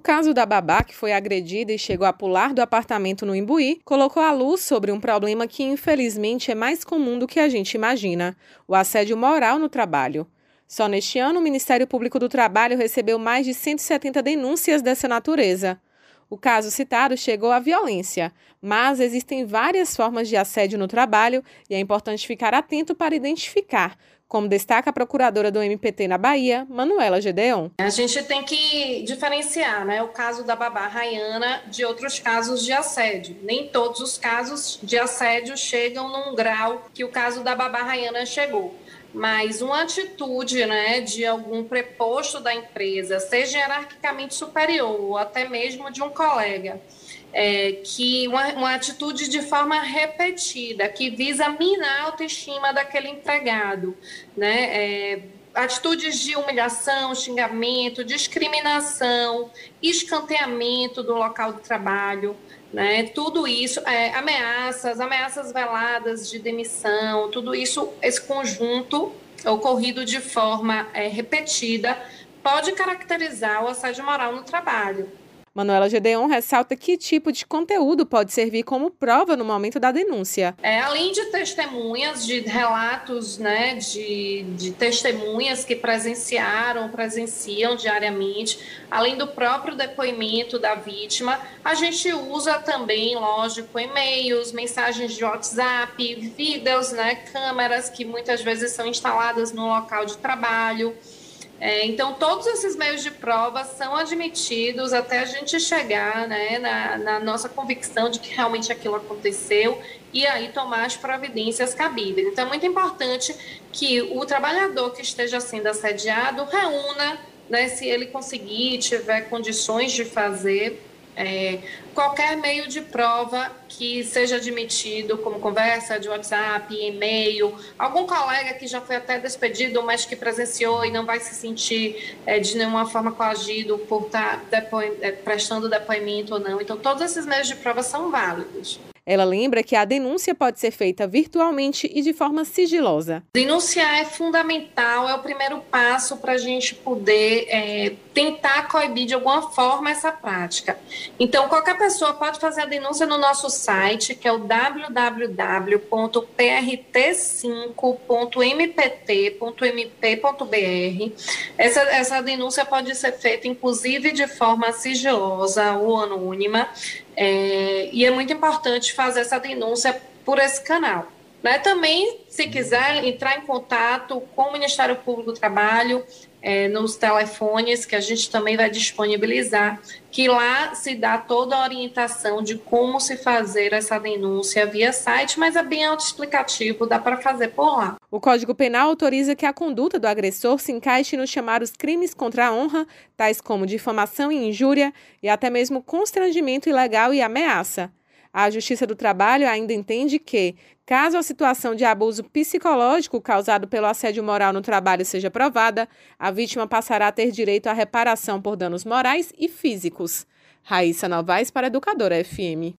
caso da babá que foi agredida e chegou a pular do apartamento no Imbuí colocou a luz sobre um problema que infelizmente é mais comum do que a gente imagina: o assédio moral no trabalho. Só neste ano, o Ministério Público do Trabalho recebeu mais de 170 denúncias dessa natureza. O caso citado chegou à violência, mas existem várias formas de assédio no trabalho e é importante ficar atento para identificar, como destaca a procuradora do MPT na Bahia, Manuela Gedeon. A gente tem que diferenciar né, o caso da babá Rayana de outros casos de assédio. Nem todos os casos de assédio chegam num grau que o caso da babá Rayana chegou mas uma atitude né, de algum preposto da empresa, seja hierarquicamente superior ou até mesmo de um colega, é, que uma, uma, atitude de forma repetida, que visa minar a autoestima daquele empregado, né? É, atitudes de humilhação, xingamento, discriminação, escanteamento do local de trabalho, né? Tudo isso, é, ameaças, ameaças veladas de demissão, tudo isso, esse conjunto ocorrido de forma é, repetida pode caracterizar o assédio moral no trabalho. Manuela Gedeon ressalta que tipo de conteúdo pode servir como prova no momento da denúncia. É, além de testemunhas, de relatos né, de, de testemunhas que presenciaram, presenciam diariamente, além do próprio depoimento da vítima, a gente usa também, lógico, e-mails, mensagens de WhatsApp, vídeos, né, câmeras que muitas vezes são instaladas no local de trabalho. É, então, todos esses meios de prova são admitidos até a gente chegar né, na, na, nossa convicção de que realmente aquilo aconteceu e aí tomar as providências cabíveis. Então, é muito importante que o trabalhador que esteja sendo assediado reúna, né, se ele conseguir, tiver condições de fazer, é, qualquer meio de prova que seja admitido, como conversa de WhatsApp, e-mail, algum colega que já foi até despedido, mas que presenciou e não vai se sentir é, de nenhuma forma coagido por estar tá depo é, prestando depoimento ou não. Então, todos esses meios de prova são válidos. Ela lembra que a denúncia pode ser feita virtualmente e de forma sigilosa. Denunciar é fundamental, é o primeiro passo para a gente poder é, tentar coibir de alguma forma essa prática. Então, qualquer pessoa pode fazer a denúncia no nosso site, que é o www.prt5.mpt.mp.br. Essa, essa denúncia pode ser feita, inclusive, de forma sigilosa ou anônima. É, e é muito importante fazer essa denúncia por esse canal. Né? Também, se quiser entrar em contato com o Ministério Público do Trabalho, é, nos telefones que a gente também vai disponibilizar, que lá se dá toda a orientação de como se fazer essa denúncia via site, mas é bem autoexplicativo, dá para fazer por lá. O Código Penal autoriza que a conduta do agressor se encaixe nos chamados crimes contra a honra, tais como difamação e injúria, e até mesmo constrangimento ilegal e ameaça. A Justiça do Trabalho ainda entende que, caso a situação de abuso psicológico causado pelo assédio moral no trabalho seja provada, a vítima passará a ter direito à reparação por danos morais e físicos. Raíssa Novaes para Educadora FM.